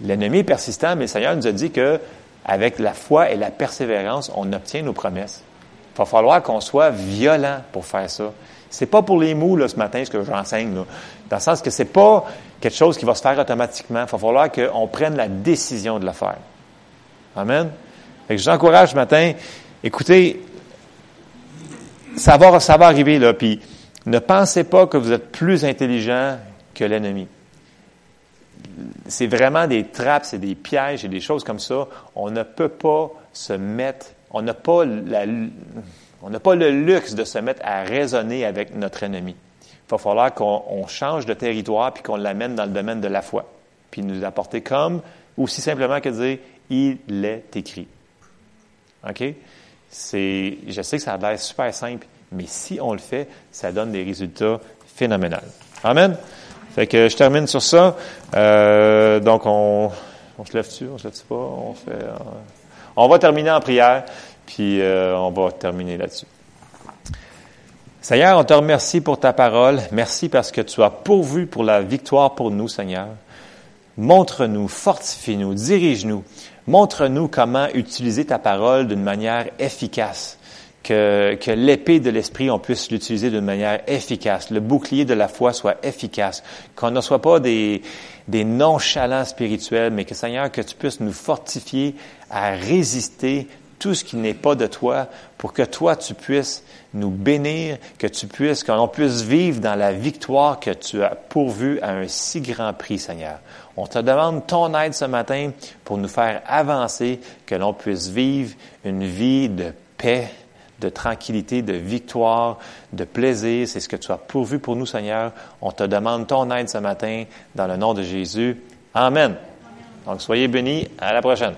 L'ennemi est persistant, mais le Seigneur nous a dit que avec la foi et la persévérance, on obtient nos promesses. Il va falloir qu'on soit violent pour faire ça. C'est pas pour les mous là, ce matin ce que j'enseigne, dans le sens que c'est pas quelque chose qui va se faire automatiquement. Il va falloir qu'on prenne la décision de le faire. Amen. je vous encourage ce matin, écoutez, ça va, ça va arriver là, puis ne pensez pas que vous êtes plus intelligent que l'ennemi c'est vraiment des trappes, c'est des pièges et des choses comme ça. On ne peut pas se mettre, on n'a pas on n'a pas le luxe de se mettre à raisonner avec notre ennemi. Il va falloir qu'on change de territoire puis qu'on l'amène dans le domaine de la foi. Puis nous apporter comme, aussi simplement que dire, il est écrit. OK? C'est, je sais que ça a l'air super simple, mais si on le fait, ça donne des résultats phénoménaux. Amen? Fait que je termine sur ça. Euh, donc, on, on se lève-tu? On se lève-tu pas? On fait... Euh, on va terminer en prière, puis euh, on va terminer là-dessus. Seigneur, on te remercie pour ta parole. Merci parce que tu as pourvu pour la victoire pour nous, Seigneur. Montre-nous, fortifie-nous, dirige-nous. Montre-nous comment utiliser ta parole d'une manière efficace que, l'épée de l'esprit, on puisse l'utiliser d'une manière efficace, le bouclier de la foi soit efficace, qu'on ne soit pas des, des nonchalants spirituels, mais que Seigneur, que tu puisses nous fortifier à résister tout ce qui n'est pas de toi, pour que toi, tu puisses nous bénir, que tu puisses, qu'on puisse vivre dans la victoire que tu as pourvue à un si grand prix, Seigneur. On te demande ton aide ce matin pour nous faire avancer, que l'on puisse vivre une vie de paix, de tranquillité, de victoire, de plaisir. C'est ce que tu as pourvu pour nous, Seigneur. On te demande ton aide ce matin dans le nom de Jésus. Amen. Donc, soyez bénis. À la prochaine.